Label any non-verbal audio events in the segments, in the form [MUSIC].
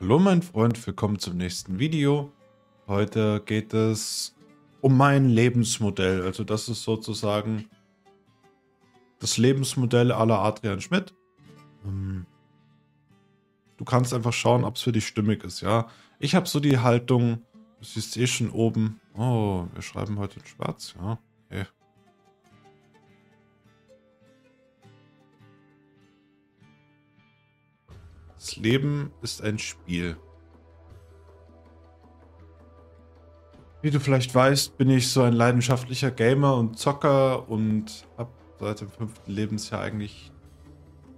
Hallo mein Freund, willkommen zum nächsten Video. Heute geht es um mein Lebensmodell. Also das ist sozusagen das Lebensmodell aller Adrian Schmidt. Ähm, du kannst einfach schauen, ob es für dich stimmig ist, ja. Ich habe so die Haltung, du siehst eh schon oben. Oh, wir schreiben heute in schwarz, ja. Okay. Das Leben ist ein Spiel. Wie du vielleicht weißt, bin ich so ein leidenschaftlicher Gamer und Zocker und habe seit dem fünften Lebensjahr eigentlich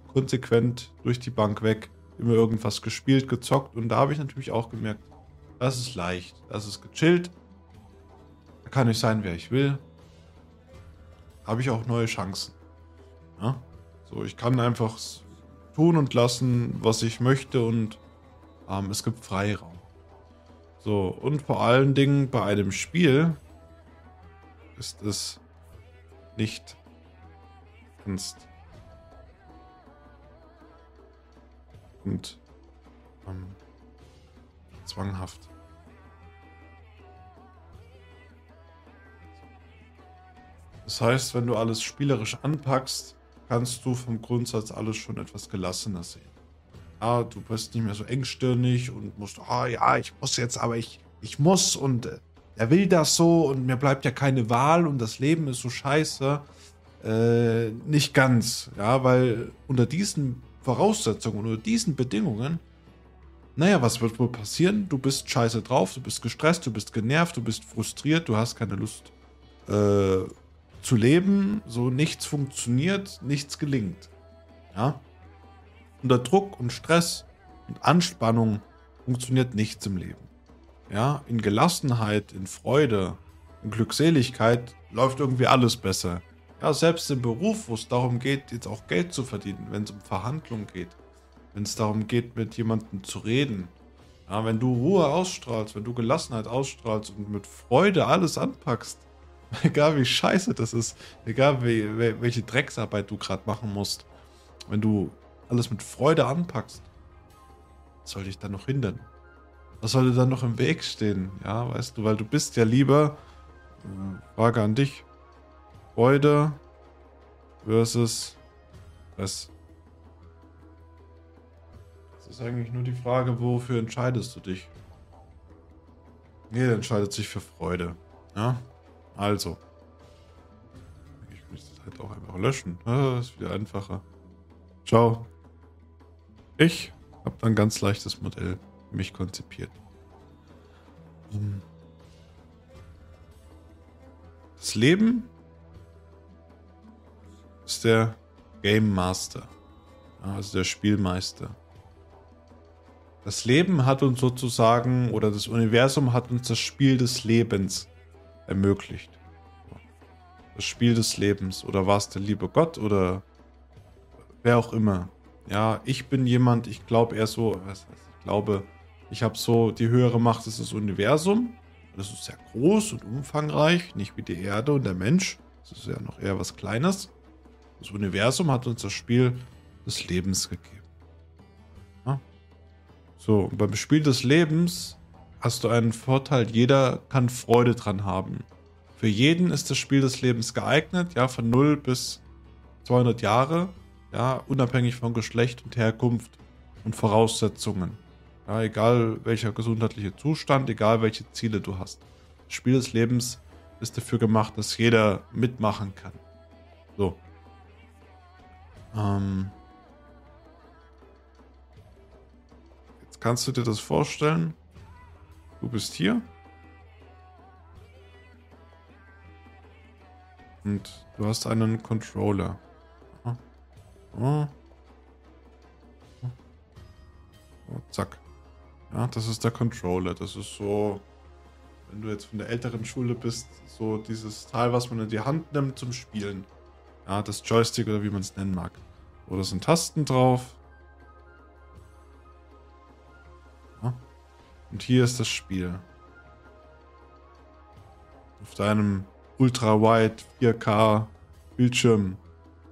konsequent durch die Bank weg immer irgendwas gespielt, gezockt und da habe ich natürlich auch gemerkt, das ist leicht, das ist gechillt, da kann ich sein, wer ich will, habe ich auch neue Chancen. Ja? So, ich kann einfach tun und lassen, was ich möchte und ähm, es gibt Freiraum. So, und vor allen Dingen bei einem Spiel ist es nicht ernst. Und ähm, zwanghaft. Das heißt, wenn du alles spielerisch anpackst, kannst du vom Grundsatz alles schon etwas gelassener sehen. Ja, du bist nicht mehr so engstirnig und musst, ah oh, ja, ich muss jetzt, aber ich, ich muss und äh, er will das so und mir bleibt ja keine Wahl und das Leben ist so scheiße. Äh, nicht ganz, ja, weil unter diesen Voraussetzungen, unter diesen Bedingungen, naja, was wird wohl passieren? Du bist scheiße drauf, du bist gestresst, du bist genervt, du bist frustriert, du hast keine Lust äh, zu leben, so nichts funktioniert, nichts gelingt. Ja? Unter Druck und Stress und Anspannung funktioniert nichts im Leben. Ja, in Gelassenheit, in Freude, in Glückseligkeit läuft irgendwie alles besser. Ja, selbst im Beruf, wo es darum geht, jetzt auch Geld zu verdienen, wenn es um Verhandlungen geht, wenn es darum geht, mit jemandem zu reden. Ja, wenn du Ruhe ausstrahlst, wenn du Gelassenheit ausstrahlst und mit Freude alles anpackst, [LAUGHS] Egal wie scheiße das ist, egal wie, welche Drecksarbeit du gerade machen musst, wenn du alles mit Freude anpackst, was soll dich dann noch hindern? Was soll dir dann noch im Weg stehen? Ja, weißt du, weil du bist ja lieber, äh, Frage an dich, Freude versus was? Das ist eigentlich nur die Frage, wofür entscheidest du dich? Jeder entscheidet sich für Freude. Ja? Also. Ich möchte das halt auch einfach löschen. Ah, ist wieder einfacher. Ciao. Ich habe ein ganz leichtes Modell für mich konzipiert. Ähm, das Leben ist der Game Master, also der Spielmeister. Das Leben hat uns sozusagen, oder das Universum hat uns das Spiel des Lebens ermöglicht. Das Spiel des Lebens. Oder war es der liebe Gott oder wer auch immer. Ja, ich bin jemand, ich glaube eher so, was heißt, ich glaube, ich habe so, die höhere Macht ist das Universum. Das ist sehr groß und umfangreich, nicht wie die Erde und der Mensch. Das ist ja noch eher was Kleines. Das Universum hat uns das Spiel des Lebens gegeben. Ja? So, beim Spiel des Lebens hast du einen Vorteil. Jeder kann Freude dran haben. Für jeden ist das Spiel des Lebens geeignet, ja, von 0 bis 200 Jahre, ja, unabhängig von Geschlecht und Herkunft und Voraussetzungen. Ja, egal welcher gesundheitliche Zustand, egal welche Ziele du hast. Das Spiel des Lebens ist dafür gemacht, dass jeder mitmachen kann. So. Ähm. Jetzt kannst du dir das vorstellen. Du bist hier. Und du hast einen Controller. Oh. Oh. Zack. Ja, das ist der Controller. Das ist so, wenn du jetzt von der älteren Schule bist, so dieses Teil, was man in die Hand nimmt zum Spielen. Ja, das Joystick oder wie man es nennen mag. Da sind Tasten drauf. Und hier ist das Spiel. Auf deinem Ultra-Wide 4K Bildschirm.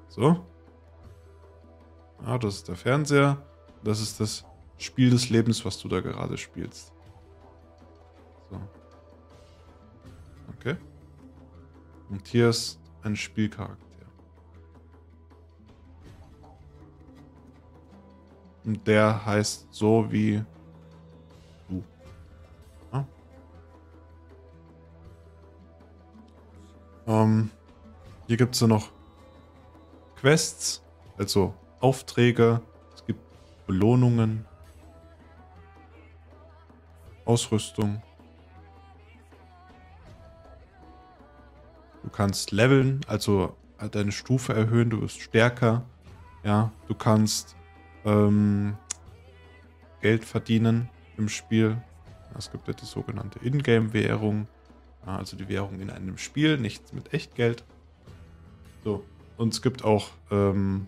So. Ja, das ist der Fernseher. Das ist das Spiel des Lebens, was du da gerade spielst. So. Okay. Und hier ist ein Spielcharakter. Und der heißt so wie Ähm, hier gibt es ja noch Quests, also Aufträge, es gibt Belohnungen, Ausrüstung. Du kannst leveln, also deine Stufe erhöhen, du wirst stärker. Ja, du kannst ähm, Geld verdienen im Spiel. Es gibt ja die sogenannte Ingame-Währung, also die Währung in einem Spiel, nichts mit Echtgeld. So, und es gibt auch ähm,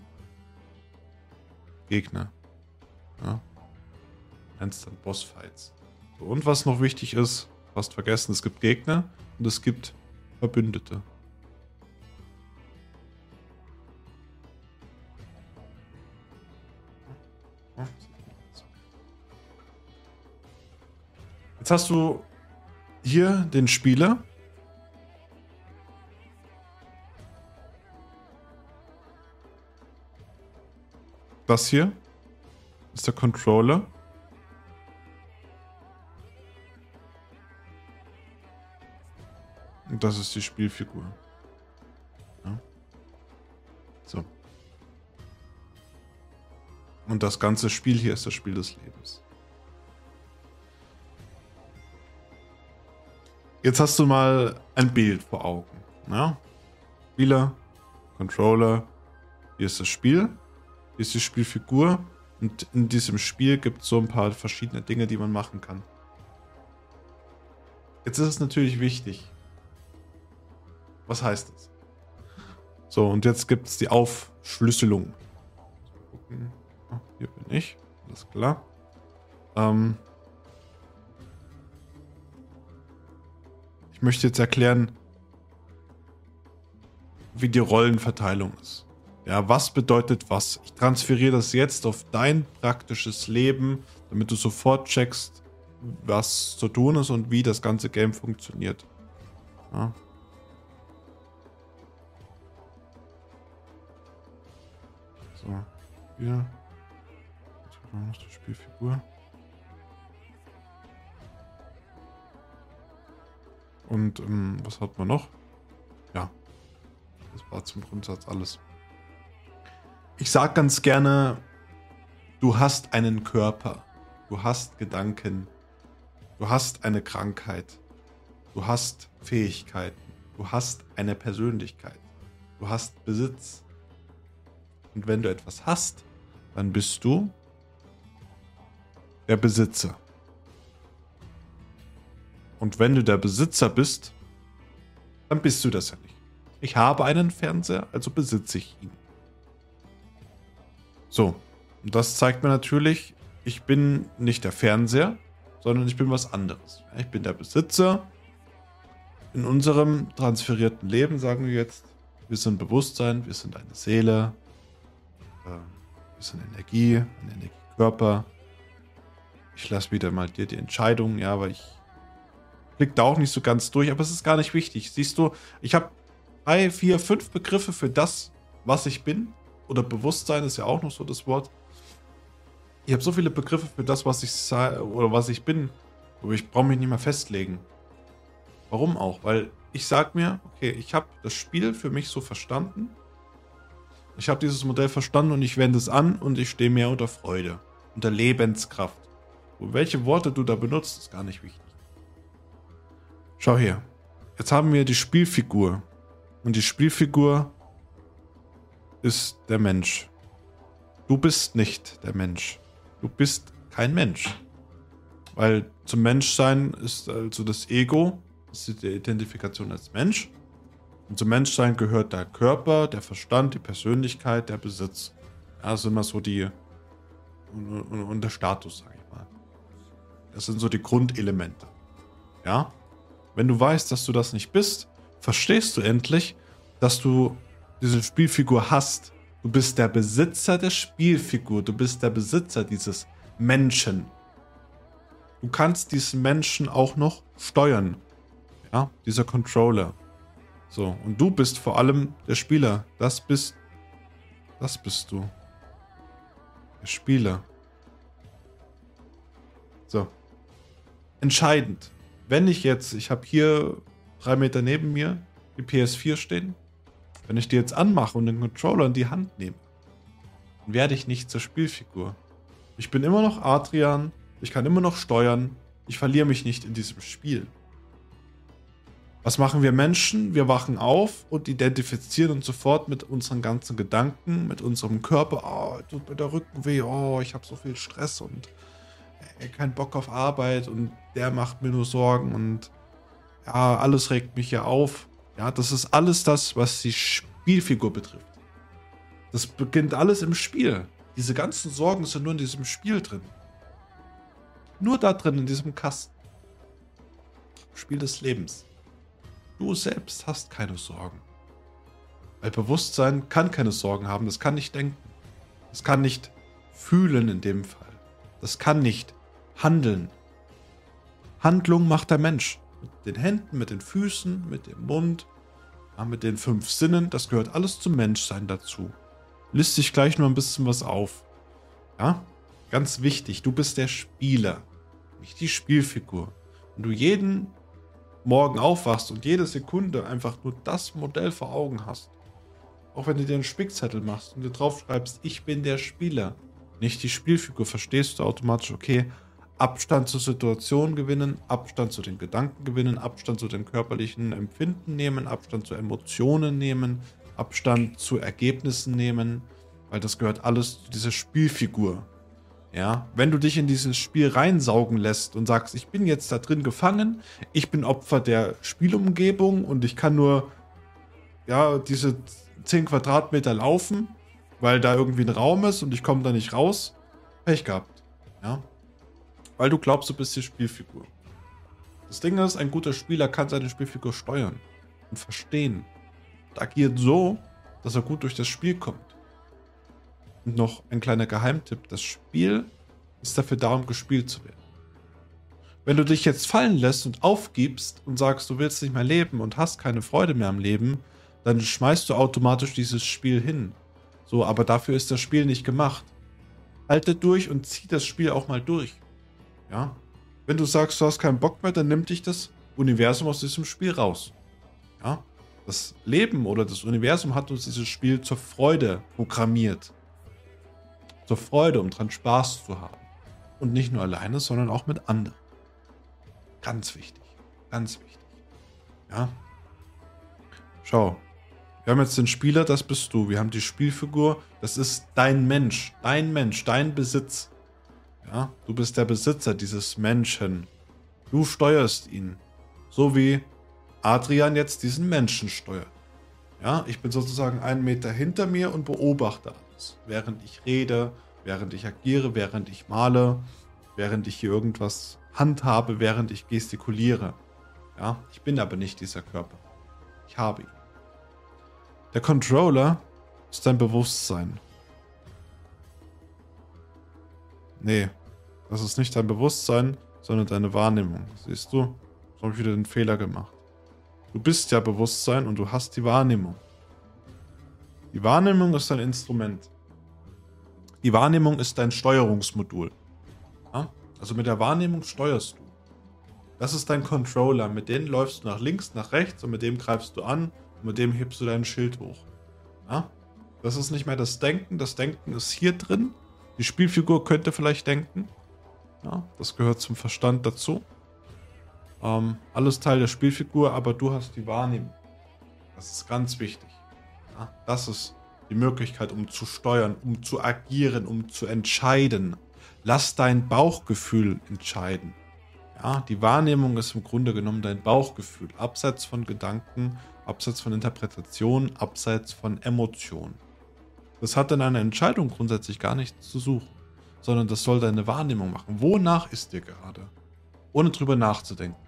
Gegner. Ja. Nennst dann Bossfights. So, und was noch wichtig ist, fast vergessen, es gibt Gegner und es gibt Verbündete. Jetzt hast du hier den Spieler. Das hier ist der Controller. Und das ist die Spielfigur. Ja. So. Und das ganze Spiel hier ist das Spiel des Lebens. Jetzt hast du mal ein Bild vor Augen. Ja? Spieler, Controller, hier ist das Spiel, hier ist die Spielfigur und in diesem Spiel gibt es so ein paar verschiedene Dinge, die man machen kann. Jetzt ist es natürlich wichtig. Was heißt das? So, und jetzt gibt es die Aufschlüsselung. Gucken. Hier bin ich. Alles klar. Ähm, Ich möchte jetzt erklären, wie die Rollenverteilung ist. Ja, was bedeutet was? Ich transferiere das jetzt auf dein praktisches Leben, damit du sofort checkst, was zu tun ist und wie das ganze Game funktioniert. Ja. So, hier. Noch die Spielfigur. Und ähm, was hat man noch? Ja, das war zum Grundsatz alles. Ich sag ganz gerne, du hast einen Körper, du hast Gedanken, du hast eine Krankheit, du hast Fähigkeiten, du hast eine Persönlichkeit, du hast Besitz. Und wenn du etwas hast, dann bist du der Besitzer. Und wenn du der Besitzer bist, dann bist du das ja nicht. Ich habe einen Fernseher, also besitze ich ihn. So, und das zeigt mir natürlich, ich bin nicht der Fernseher, sondern ich bin was anderes. Ich bin der Besitzer. In unserem transferierten Leben sagen wir jetzt, wir sind Bewusstsein, wir sind eine Seele, äh, wir sind Energie, ein Energiekörper. Ich lasse wieder mal dir die Entscheidung, ja, weil ich blickt da auch nicht so ganz durch, aber es ist gar nicht wichtig. Siehst du, ich habe drei, vier, fünf Begriffe für das, was ich bin. Oder Bewusstsein ist ja auch noch so das Wort. Ich habe so viele Begriffe für das, was ich sei oder was ich bin, aber ich brauche mich nicht mehr festlegen. Warum auch? Weil ich sage mir, okay, ich habe das Spiel für mich so verstanden. Ich habe dieses Modell verstanden und ich wende es an und ich stehe mehr unter Freude, unter Lebenskraft. Und welche Worte du da benutzt, ist gar nicht wichtig. Schau her. Jetzt haben wir die Spielfigur. Und die Spielfigur ist der Mensch. Du bist nicht der Mensch. Du bist kein Mensch. Weil zum Menschsein ist also das Ego, das ist die Identifikation als Mensch. Und zum Menschsein gehört der Körper, der Verstand, die Persönlichkeit, der Besitz. Das sind immer so die. Und, und, und der Status, sag ich mal. Das sind so die Grundelemente. Ja? Wenn du weißt, dass du das nicht bist, verstehst du endlich, dass du diese Spielfigur hast. Du bist der Besitzer der Spielfigur. Du bist der Besitzer dieses Menschen. Du kannst diesen Menschen auch noch steuern. Ja, dieser Controller. So, und du bist vor allem der Spieler. Das bist. Das bist du. Der Spieler. So. Entscheidend. Wenn ich jetzt, ich habe hier drei Meter neben mir die PS4 stehen. Wenn ich die jetzt anmache und den Controller in die Hand nehme, dann werde ich nicht zur Spielfigur. Ich bin immer noch Adrian, ich kann immer noch steuern, ich verliere mich nicht in diesem Spiel. Was machen wir Menschen? Wir wachen auf und identifizieren uns sofort mit unseren ganzen Gedanken, mit unserem Körper. Oh, tut mir der Rücken weh. Oh, ich habe so viel Stress und ey, kein Bock auf Arbeit und der macht mir nur Sorgen und ja, alles regt mich ja auf. Ja, das ist alles das, was die Spielfigur betrifft. Das beginnt alles im Spiel. Diese ganzen Sorgen sind nur in diesem Spiel drin. Nur da drin, in diesem Kasten. Spiel des Lebens. Du selbst hast keine Sorgen. Weil Bewusstsein kann keine Sorgen haben, das kann nicht denken. Das kann nicht fühlen in dem Fall. Das kann nicht handeln. Handlung macht der Mensch. Mit den Händen, mit den Füßen, mit dem Mund, mit den fünf Sinnen. Das gehört alles zum Menschsein dazu. List sich gleich nur ein bisschen was auf. Ja? Ganz wichtig, du bist der Spieler, nicht die Spielfigur. Wenn du jeden morgen aufwachst und jede Sekunde einfach nur das Modell vor Augen hast, auch wenn du dir einen Spickzettel machst und dir drauf schreibst, ich bin der Spieler, nicht die Spielfigur, verstehst du automatisch, okay, Abstand zur Situation gewinnen, Abstand zu den Gedanken gewinnen, Abstand zu den körperlichen Empfinden nehmen, Abstand zu Emotionen nehmen, Abstand zu Ergebnissen nehmen, weil das gehört alles zu dieser Spielfigur. Ja, wenn du dich in dieses Spiel reinsaugen lässt und sagst, ich bin jetzt da drin gefangen, ich bin Opfer der Spielumgebung und ich kann nur ja, diese 10 Quadratmeter laufen, weil da irgendwie ein Raum ist und ich komme da nicht raus, Pech gehabt. Ja. Weil du glaubst, du bist die Spielfigur. Das Ding ist, ein guter Spieler kann seine Spielfigur steuern und verstehen und agiert so, dass er gut durch das Spiel kommt. Und noch ein kleiner Geheimtipp: Das Spiel ist dafür da, um gespielt zu werden. Wenn du dich jetzt fallen lässt und aufgibst und sagst, du willst nicht mehr leben und hast keine Freude mehr am Leben, dann schmeißt du automatisch dieses Spiel hin. So, aber dafür ist das Spiel nicht gemacht. Halte durch und zieh das Spiel auch mal durch. Ja? Wenn du sagst, du hast keinen Bock mehr, dann nimmt dich das Universum aus diesem Spiel raus. Ja? Das Leben oder das Universum hat uns dieses Spiel zur Freude programmiert zur Freude, um dran Spaß zu haben. Und nicht nur alleine, sondern auch mit anderen. Ganz wichtig. Ganz wichtig. Ja. Schau. Wir haben jetzt den Spieler, das bist du. Wir haben die Spielfigur, das ist dein Mensch. Dein Mensch, dein Besitz. Ja. Du bist der Besitzer dieses Menschen. Du steuerst ihn. So wie Adrian jetzt diesen Menschen steuert. Ja, ich bin sozusagen einen Meter hinter mir und beobachte alles, während ich rede, während ich agiere, während ich male, während ich hier irgendwas handhabe, während ich gestikuliere. Ja, ich bin aber nicht dieser Körper. Ich habe ihn. Der Controller ist dein Bewusstsein. Nee, das ist nicht dein Bewusstsein, sondern deine Wahrnehmung. Siehst du? So habe ich wieder den Fehler gemacht. Du bist ja Bewusstsein und du hast die Wahrnehmung. Die Wahrnehmung ist dein Instrument. Die Wahrnehmung ist dein Steuerungsmodul. Ja? Also mit der Wahrnehmung steuerst du. Das ist dein Controller. Mit dem läufst du nach links, nach rechts und mit dem greifst du an und mit dem hebst du dein Schild hoch. Ja? Das ist nicht mehr das Denken. Das Denken ist hier drin. Die Spielfigur könnte vielleicht denken. Ja? Das gehört zum Verstand dazu. Ähm, alles Teil der Spielfigur, aber du hast die Wahrnehmung. Das ist ganz wichtig. Ja? Das ist die Möglichkeit, um zu steuern, um zu agieren, um zu entscheiden. Lass dein Bauchgefühl entscheiden. Ja, die Wahrnehmung ist im Grunde genommen dein Bauchgefühl, abseits von Gedanken, abseits von Interpretation, abseits von Emotionen. Das hat in einer Entscheidung grundsätzlich gar nichts zu suchen, sondern das soll deine Wahrnehmung machen. Wonach ist dir gerade? Ohne drüber nachzudenken.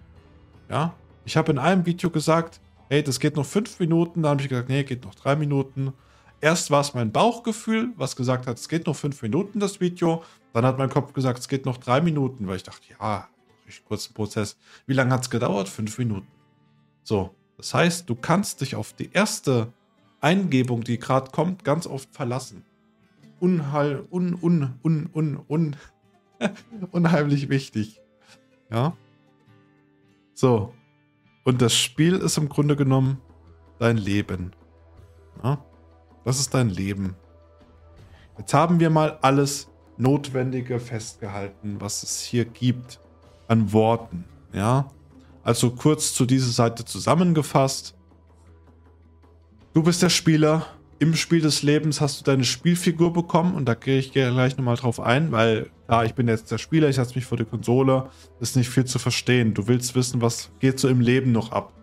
Ja, ich habe in einem Video gesagt, hey, das geht noch fünf Minuten, da habe ich gesagt, nee, geht noch drei Minuten. erst war es mein Bauchgefühl, was gesagt hat, es geht noch fünf Minuten, das Video. Dann hat mein Kopf gesagt, es geht noch drei Minuten, weil ich dachte, ja, richtig kurzen Prozess. Wie lange hat es gedauert? Fünf Minuten. So, das heißt, du kannst dich auf die erste Eingebung, die gerade kommt, ganz oft verlassen. Unheil, un, un, un, un, un, [LAUGHS] unheimlich wichtig. Ja. So. Und das Spiel ist im Grunde genommen dein Leben. Ja? Das ist dein Leben. Jetzt haben wir mal alles Notwendige festgehalten, was es hier gibt an Worten. Ja, also kurz zu dieser Seite zusammengefasst. Du bist der Spieler. Im Spiel des Lebens hast du deine Spielfigur bekommen und da gehe ich gleich nochmal drauf ein, weil ja, ich bin jetzt der Spieler, ich setze mich vor die Konsole, ist nicht viel zu verstehen. Du willst wissen, was geht so im Leben noch ab.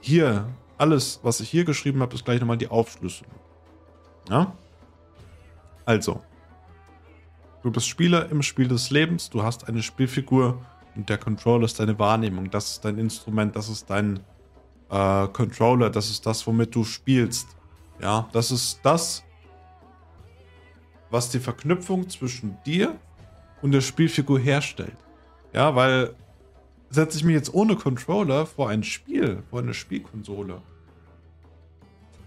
Hier, alles, was ich hier geschrieben habe, ist gleich nochmal die Aufschlüsselung. Ja? Also, du bist Spieler im Spiel des Lebens, du hast eine Spielfigur und der Controller ist deine Wahrnehmung, das ist dein Instrument, das ist dein äh, Controller, das ist das, womit du spielst. Ja, das ist das, was die Verknüpfung zwischen dir und der Spielfigur herstellt. Ja, weil setze ich mich jetzt ohne Controller vor ein Spiel, vor eine Spielkonsole.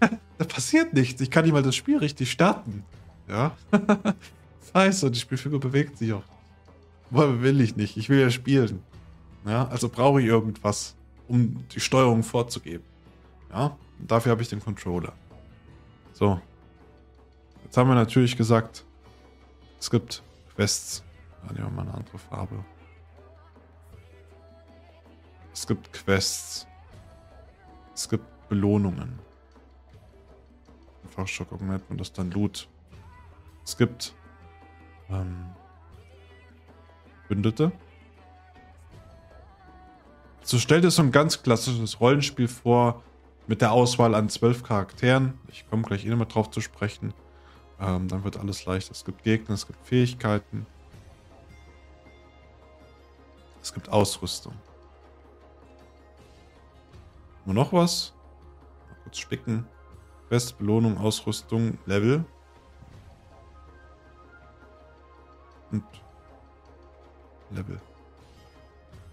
[LAUGHS] da passiert nichts. Ich kann nicht mal das Spiel richtig starten. Ja. [LAUGHS] Scheiße, die Spielfigur bewegt sich auch. Wohl will ich nicht. Ich will ja spielen. Ja, also brauche ich irgendwas, um die Steuerung vorzugeben. Ja, und dafür habe ich den Controller. So. Jetzt haben wir natürlich gesagt, es gibt Quests. Ja, nehmen wir mal eine andere Farbe. Es gibt Quests. Es gibt Belohnungen. Fachschock nennt man das dann Loot. Es gibt ähm, Bündete. So stellt es so ein ganz klassisches Rollenspiel vor mit der Auswahl an zwölf Charakteren. Ich komme gleich eh nochmal drauf zu sprechen. Ähm, dann wird alles leicht. Es gibt Gegner, es gibt Fähigkeiten. Es gibt Ausrüstung. Nur noch was? Mal kurz spicken. Quest, Belohnung, Ausrüstung, Level. Und Level.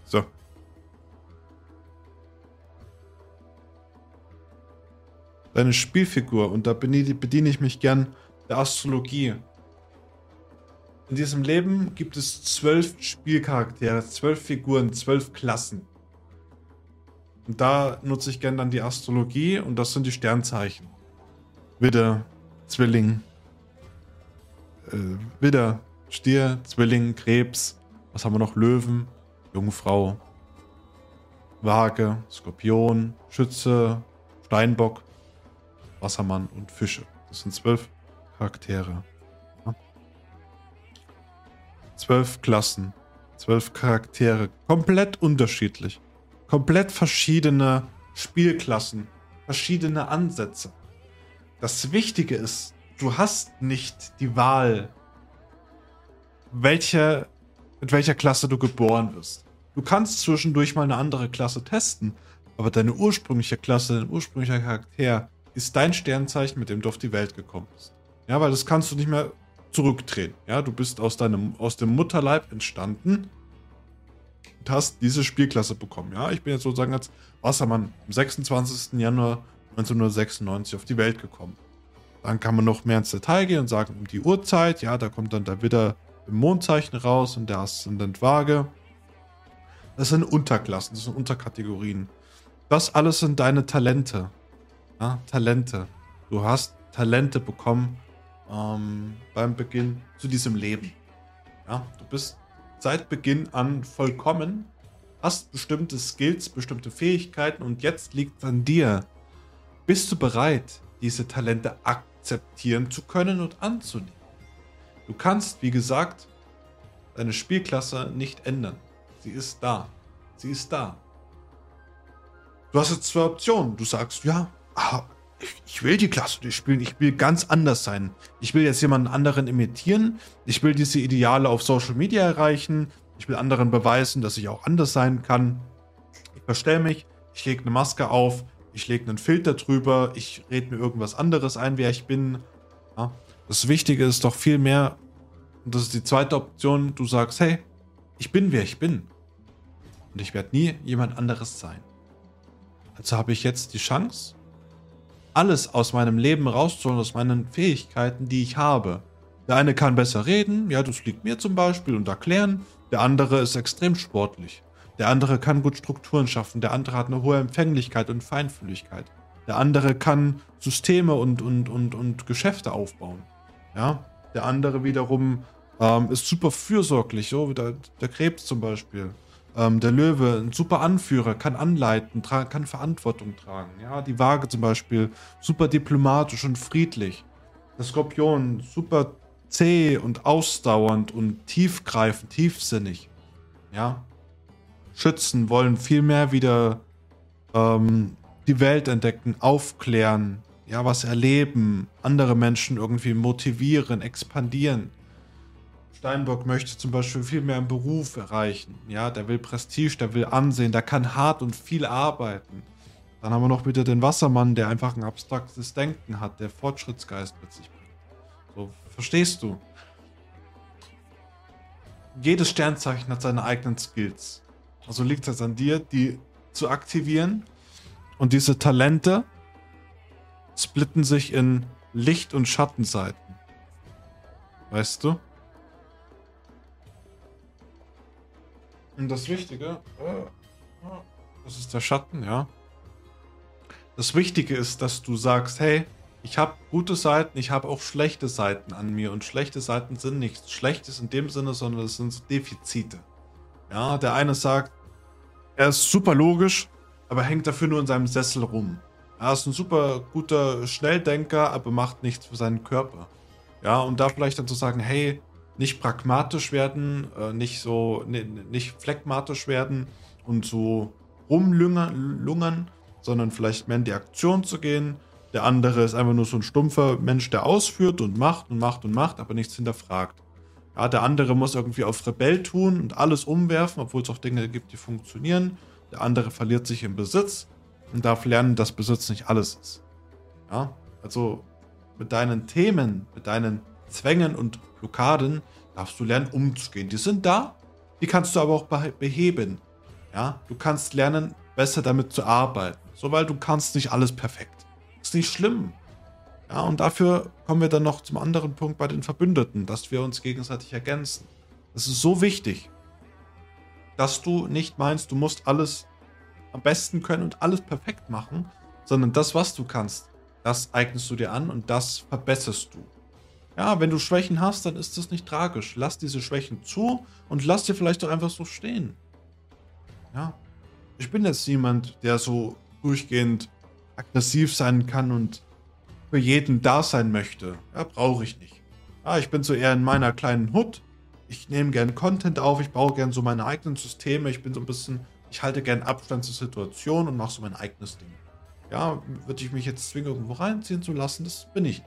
So. Deine Spielfigur, und da bediene ich mich gern der Astrologie. In diesem Leben gibt es zwölf Spielcharaktere, zwölf Figuren, zwölf Klassen. Und da nutze ich gern dann die Astrologie und das sind die Sternzeichen. Widder, Zwilling, äh, Widder, Stier, Zwilling, Krebs, was haben wir noch? Löwen, Jungfrau, Waage, Skorpion, Schütze, Steinbock, Wassermann und Fische. Das sind zwölf Charaktere. Ja. Zwölf Klassen, zwölf Charaktere, komplett unterschiedlich. Komplett verschiedene Spielklassen, verschiedene Ansätze. Das Wichtige ist, du hast nicht die Wahl, welche mit welcher Klasse du geboren wirst. Du kannst zwischendurch mal eine andere Klasse testen, aber deine ursprüngliche Klasse, dein ursprünglicher Charakter ist dein Sternzeichen, mit dem du auf die Welt gekommen bist. Ja, weil das kannst du nicht mehr zurückdrehen. Ja, du bist aus deinem, aus dem Mutterleib entstanden und hast diese Spielklasse bekommen. Ja, ich bin jetzt sozusagen als Wassermann am 26. Januar 1996 auf die Welt gekommen. Dann kann man noch mehr ins Detail gehen und sagen, um die Uhrzeit, ja, da kommt dann da wieder im Mondzeichen raus und der Aszendent Waage. Das sind Unterklassen, das sind Unterkategorien. Das alles sind deine Talente. Ja, Talente. Du hast Talente bekommen ähm, beim Beginn zu diesem Leben. Ja, du bist seit Beginn an vollkommen, hast bestimmte Skills, bestimmte Fähigkeiten und jetzt liegt es an dir. Bist du bereit, diese Talente akzeptieren zu können und anzunehmen? Du kannst, wie gesagt, deine Spielklasse nicht ändern. Sie ist da. Sie ist da. Du hast jetzt zwei Optionen. Du sagst, ja, ah, ich will die Klasse nicht spielen. Ich will ganz anders sein. Ich will jetzt jemanden anderen imitieren. Ich will diese Ideale auf Social Media erreichen. Ich will anderen beweisen, dass ich auch anders sein kann. Ich verstelle mich. Ich lege eine Maske auf. ich lege einen Filter drüber, ich rede mir irgendwas anderes ein, wer ich bin. Ja? Das Wichtige ist doch viel mehr, und das ist die zweite Option, du sagst, hey, ich bin wer ich bin. Und ich werde nie jemand anderes sein. Also habe ich jetzt die Chance, alles aus meinem Leben rauszuholen, aus meinen Fähigkeiten, die ich habe. Der eine kann besser reden, ja, das liegt mir zum Beispiel und erklären. Der andere ist extrem sportlich. Der andere kann gut Strukturen schaffen. Der andere hat eine hohe Empfänglichkeit und Feinfühligkeit. Der andere kann Systeme und, und, und, und Geschäfte aufbauen. Ja, der andere wiederum ähm, ist super fürsorglich, so wie der, der Krebs zum Beispiel. Ähm, der Löwe, ein super Anführer, kann anleiten, kann Verantwortung tragen. Ja, die Waage zum Beispiel, super diplomatisch und friedlich. Der Skorpion, super zäh und ausdauernd und tiefgreifend, tiefsinnig. Ja, Schützen wollen vielmehr wieder ähm, die Welt entdecken, aufklären, ja, was erleben, andere Menschen irgendwie motivieren, expandieren. Steinbock möchte zum Beispiel viel mehr im Beruf erreichen. Ja, der will Prestige, der will Ansehen, der kann hart und viel arbeiten. Dann haben wir noch wieder den Wassermann, der einfach ein abstraktes Denken hat, der Fortschrittsgeist mit sich bringt. So, verstehst du? Jedes Sternzeichen hat seine eigenen Skills. Also liegt es an dir, die zu aktivieren. Und diese Talente splitten sich in Licht- und Schattenseiten. Weißt du? Und das Wichtige, äh, das ist der Schatten, ja. Das Wichtige ist, dass du sagst, hey, ich habe gute Seiten, ich habe auch schlechte Seiten an mir. Und schlechte Seiten sind nichts Schlechtes in dem Sinne, sondern es sind Defizite. Ja, der eine sagt, er ist super logisch, aber hängt dafür nur in seinem Sessel rum. Er ist ein super guter Schnelldenker, aber macht nichts für seinen Körper. Ja, und da vielleicht dann zu sagen, hey, nicht pragmatisch werden, äh, nicht so, nicht phlegmatisch werden und so rumlungern, sondern vielleicht mehr in die Aktion zu gehen. Der andere ist einfach nur so ein stumpfer Mensch, der ausführt und macht und macht und macht, aber nichts hinterfragt. Ja, der andere muss irgendwie auf Rebell tun und alles umwerfen, obwohl es auch Dinge gibt, die funktionieren. Der andere verliert sich im Besitz und darf lernen, dass Besitz nicht alles ist. Ja, also mit deinen Themen, mit deinen Zwängen und Blockaden darfst du lernen, umzugehen. Die sind da, die kannst du aber auch beheben. Ja, du kannst lernen, besser damit zu arbeiten. So, weil du kannst nicht alles perfekt. Ist nicht schlimm. Ja, und dafür kommen wir dann noch zum anderen Punkt bei den Verbündeten, dass wir uns gegenseitig ergänzen. Es ist so wichtig, dass du nicht meinst, du musst alles am besten können und alles perfekt machen, sondern das, was du kannst, das eignest du dir an und das verbesserst du. Ja, wenn du Schwächen hast, dann ist das nicht tragisch. Lass diese Schwächen zu und lass dir vielleicht doch einfach so stehen. Ja. Ich bin jetzt niemand, der so durchgehend aggressiv sein kann und für jeden da sein möchte. Ja, brauche ich nicht. Ja, ich bin so eher in meiner kleinen Hut. Ich nehme gern Content auf, ich baue gern so meine eigenen Systeme. Ich bin so ein bisschen, ich halte gern Abstand zur Situation und mache so mein eigenes Ding. Ja, würde ich mich jetzt zwingen, irgendwo reinziehen zu lassen, das bin ich.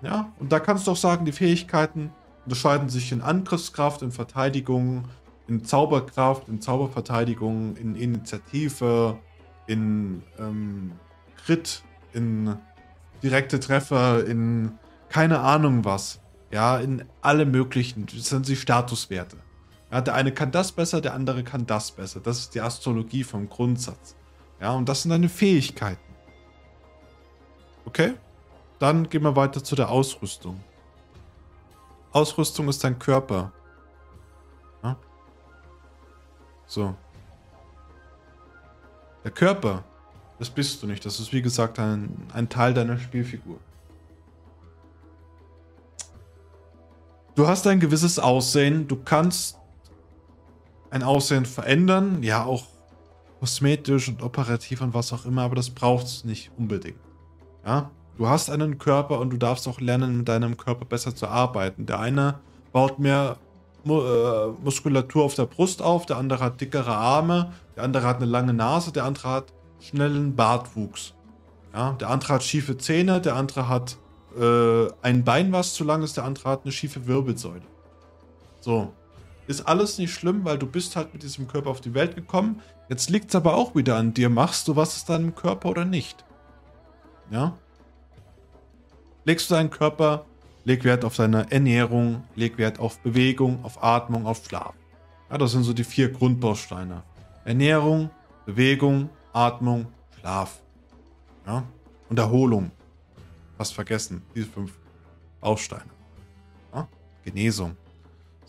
Ja, und da kannst du auch sagen, die Fähigkeiten unterscheiden sich in Angriffskraft, in Verteidigung, in Zauberkraft, in Zauberverteidigung, in Initiative, in ähm, Crit, in direkte Treffer, in keine Ahnung was. Ja, in alle möglichen, das sind sie Statuswerte. Ja, der eine kann das besser, der andere kann das besser. Das ist die Astrologie vom Grundsatz. Ja, und das sind deine Fähigkeiten. Okay? Dann gehen wir weiter zu der Ausrüstung. Ausrüstung ist dein Körper. Ja? So. Der Körper das bist du nicht. Das ist wie gesagt ein, ein Teil deiner Spielfigur. Du hast ein gewisses Aussehen. Du kannst ein Aussehen verändern. Ja, auch kosmetisch und operativ und was auch immer. Aber das braucht es nicht unbedingt. Ja, du hast einen Körper und du darfst auch lernen, mit deinem Körper besser zu arbeiten. Der eine baut mehr äh, Muskulatur auf der Brust auf, der andere hat dickere Arme, der andere hat eine lange Nase, der andere hat schnellen Bartwuchs. Ja, der andere hat schiefe Zähne, der andere hat äh, ein Bein, was zu lang ist, der andere hat eine schiefe Wirbelsäule. So. Ist alles nicht schlimm, weil du bist halt mit diesem Körper auf die Welt gekommen. Jetzt liegt es aber auch wieder an dir. Machst du was aus deinem Körper oder nicht? Ja? Legst du deinen Körper, leg Wert auf deine Ernährung, leg Wert auf Bewegung, auf Atmung, auf Schlaf. Ja, das sind so die vier Grundbausteine. Ernährung, Bewegung, Atmung, Schlaf. Ja? Und Erholung. Fast vergessen, diese fünf Bausteine. Ja? Genesung.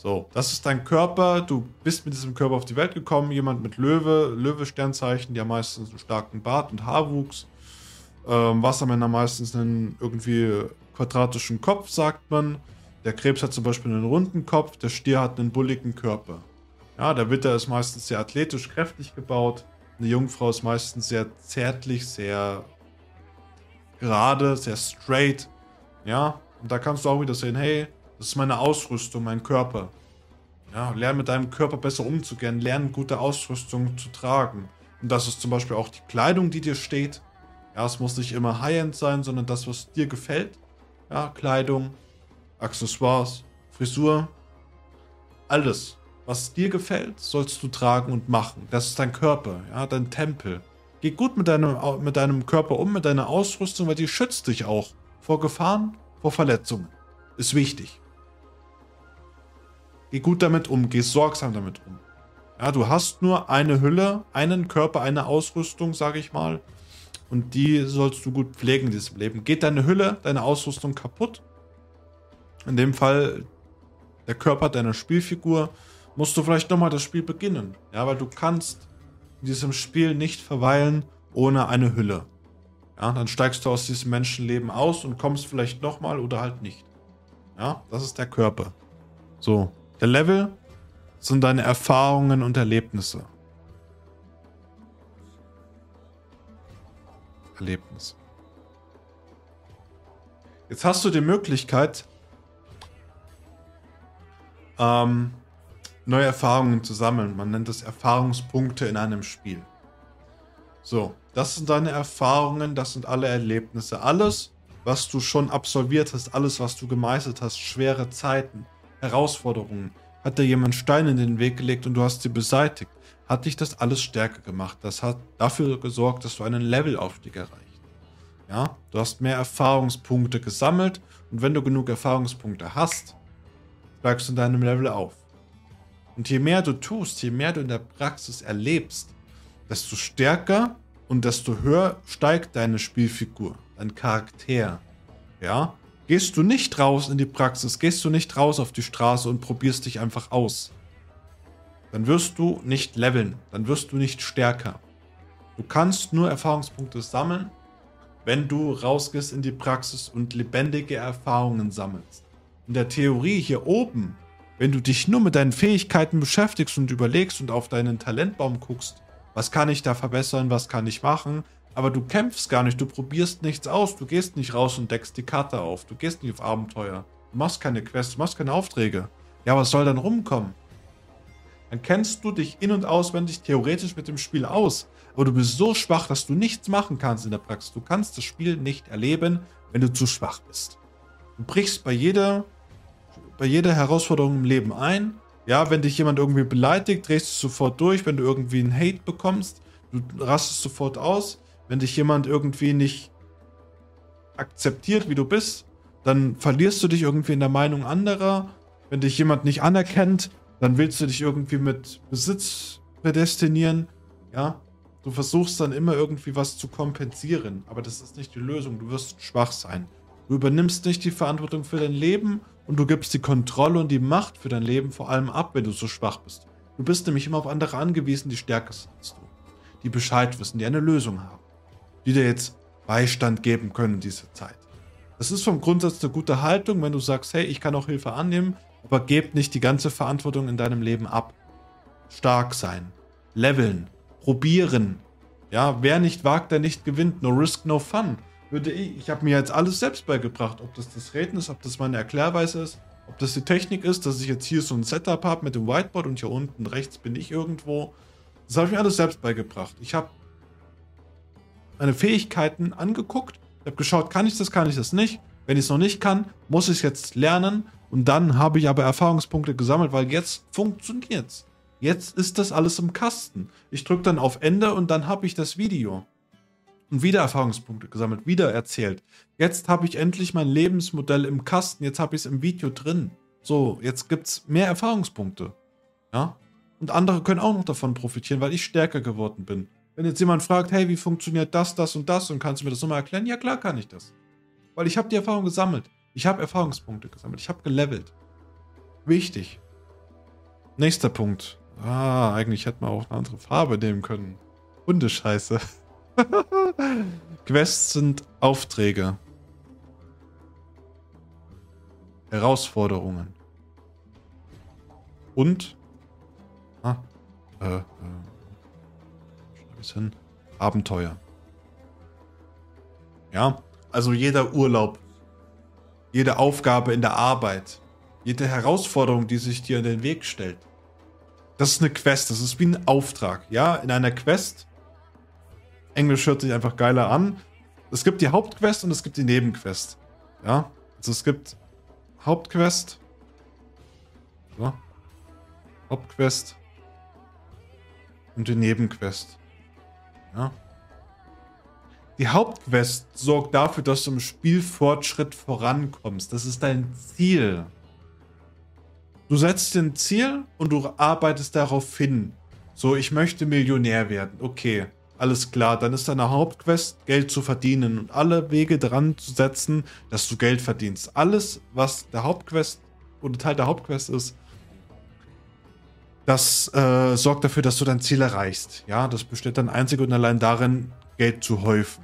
So, das ist dein Körper. Du bist mit diesem Körper auf die Welt gekommen. Jemand mit Löwe, Löwe-Sternzeichen, die meistens einen starken Bart und Haarwuchs. Ähm, Wassermänner meistens einen irgendwie quadratischen Kopf, sagt man. Der Krebs hat zum Beispiel einen runden Kopf, der Stier hat einen bulligen Körper. Ja, der Witter ist meistens sehr athletisch, kräftig gebaut. Eine Jungfrau ist meistens sehr zärtlich, sehr gerade, sehr straight. Ja, und da kannst du auch wieder sehen, hey, das ist meine Ausrüstung, mein Körper. Ja, lern mit deinem Körper besser umzugehen, lern gute Ausrüstung zu tragen. Und das ist zum Beispiel auch die Kleidung, die dir steht. Ja, es muss nicht immer High-End sein, sondern das, was dir gefällt. Ja, Kleidung, Accessoires, Frisur, alles. Was dir gefällt, sollst du tragen und machen. Das ist dein Körper, ja, dein Tempel. Geh gut mit deinem, mit deinem Körper um, mit deiner Ausrüstung, weil die schützt dich auch vor Gefahren, vor Verletzungen. Ist wichtig. Geh gut damit um, geh sorgsam damit um. Ja, du hast nur eine Hülle, einen Körper, eine Ausrüstung, sage ich mal. Und die sollst du gut pflegen in diesem Leben. Geht deine Hülle, deine Ausrüstung kaputt? In dem Fall der Körper deiner Spielfigur musst du vielleicht nochmal das Spiel beginnen. Ja, weil du kannst in diesem Spiel nicht verweilen ohne eine Hülle. Ja, dann steigst du aus diesem Menschenleben aus und kommst vielleicht nochmal oder halt nicht. Ja, das ist der Körper. So, der Level sind deine Erfahrungen und Erlebnisse. Erlebnisse. Jetzt hast du die Möglichkeit, ähm, neue Erfahrungen zu sammeln. Man nennt es Erfahrungspunkte in einem Spiel. So, das sind deine Erfahrungen, das sind alle Erlebnisse. Alles, was du schon absolviert hast, alles, was du gemeistert hast, schwere Zeiten, Herausforderungen, hat dir jemand Steine in den Weg gelegt und du hast sie beseitigt, hat dich das alles stärker gemacht. Das hat dafür gesorgt, dass du einen Levelaufstieg erreicht. Ja, du hast mehr Erfahrungspunkte gesammelt und wenn du genug Erfahrungspunkte hast, steigst du in deinem Level auf. Und je mehr du tust, je mehr du in der Praxis erlebst, desto stärker und desto höher steigt deine Spielfigur, dein Charakter. Ja? Gehst du nicht raus in die Praxis, gehst du nicht raus auf die Straße und probierst dich einfach aus, dann wirst du nicht leveln, dann wirst du nicht stärker. Du kannst nur Erfahrungspunkte sammeln, wenn du rausgehst in die Praxis und lebendige Erfahrungen sammelst. In der Theorie hier oben wenn du dich nur mit deinen Fähigkeiten beschäftigst und überlegst und auf deinen Talentbaum guckst, was kann ich da verbessern, was kann ich machen, aber du kämpfst gar nicht, du probierst nichts aus, du gehst nicht raus und deckst die Karte auf, du gehst nicht auf Abenteuer, du machst keine Quests, du machst keine Aufträge. Ja, was soll dann rumkommen? Dann kennst du dich in- und auswendig theoretisch mit dem Spiel aus, aber du bist so schwach, dass du nichts machen kannst in der Praxis. Du kannst das Spiel nicht erleben, wenn du zu schwach bist. Du brichst bei jeder bei jeder Herausforderung im Leben ein. Ja, wenn dich jemand irgendwie beleidigt, drehst du sofort durch. Wenn du irgendwie einen Hate bekommst, du rastest sofort aus. Wenn dich jemand irgendwie nicht akzeptiert, wie du bist, dann verlierst du dich irgendwie in der Meinung anderer. Wenn dich jemand nicht anerkennt, dann willst du dich irgendwie mit Besitz prädestinieren. Ja, du versuchst dann immer irgendwie was zu kompensieren, aber das ist nicht die Lösung. Du wirst schwach sein. Du übernimmst nicht die Verantwortung für dein Leben und du gibst die Kontrolle und die Macht für dein Leben vor allem ab, wenn du so schwach bist. Du bist nämlich immer auf andere angewiesen, die stärker sind als du. Die Bescheid wissen, die eine Lösung haben. Die dir jetzt Beistand geben können in dieser Zeit. Das ist vom Grundsatz eine gute Haltung, wenn du sagst, hey, ich kann auch Hilfe annehmen, aber geb nicht die ganze Verantwortung in deinem Leben ab. Stark sein, leveln, probieren. Ja, wer nicht wagt, der nicht gewinnt. No risk, no fun würde ich, ich habe mir jetzt alles selbst beigebracht, ob das das Reden ist, ob das meine Erklärweise ist, ob das die Technik ist, dass ich jetzt hier so ein Setup habe mit dem Whiteboard und hier unten rechts bin ich irgendwo. Das habe ich mir alles selbst beigebracht. Ich habe meine Fähigkeiten angeguckt, ich habe geschaut, kann ich das, kann ich das nicht. Wenn ich es noch nicht kann, muss ich es jetzt lernen Und dann habe ich aber Erfahrungspunkte gesammelt, weil jetzt funktioniert's. Jetzt ist das alles im Kasten. Ich drücke dann auf Ende und dann habe ich das Video. Und wieder Erfahrungspunkte gesammelt, wieder erzählt. Jetzt habe ich endlich mein Lebensmodell im Kasten, jetzt habe ich es im Video drin. So, jetzt gibt es mehr Erfahrungspunkte. Ja? Und andere können auch noch davon profitieren, weil ich stärker geworden bin. Wenn jetzt jemand fragt, hey, wie funktioniert das, das und das und kannst du mir das nochmal erklären? Ja, klar kann ich das. Weil ich habe die Erfahrung gesammelt. Ich habe Erfahrungspunkte gesammelt. Ich habe gelevelt. Wichtig. Nächster Punkt. Ah, eigentlich hätte man auch eine andere Farbe nehmen können. Hundescheiße. [LAUGHS] Quests sind Aufträge. Herausforderungen. Und ah, äh, äh, hin. Abenteuer. Ja, also jeder Urlaub, jede Aufgabe in der Arbeit, jede Herausforderung, die sich dir in den Weg stellt, das ist eine Quest, das ist wie ein Auftrag. Ja, in einer Quest, Englisch hört sich einfach geiler an. Es gibt die Hauptquest und es gibt die Nebenquest. Ja, also es gibt Hauptquest. So. Hauptquest. Und die Nebenquest. Ja. Die Hauptquest sorgt dafür, dass du im Spielfortschritt vorankommst. Das ist dein Ziel. Du setzt dir ein Ziel und du arbeitest darauf hin. So, ich möchte Millionär werden. Okay, alles klar. Dann ist deine Hauptquest, Geld zu verdienen und alle Wege dran zu setzen, dass du Geld verdienst. Alles, was der Hauptquest oder Teil der Hauptquest ist, das äh, sorgt dafür, dass du dein Ziel erreichst. Ja, das besteht dann einzig und allein darin, Geld zu häufen.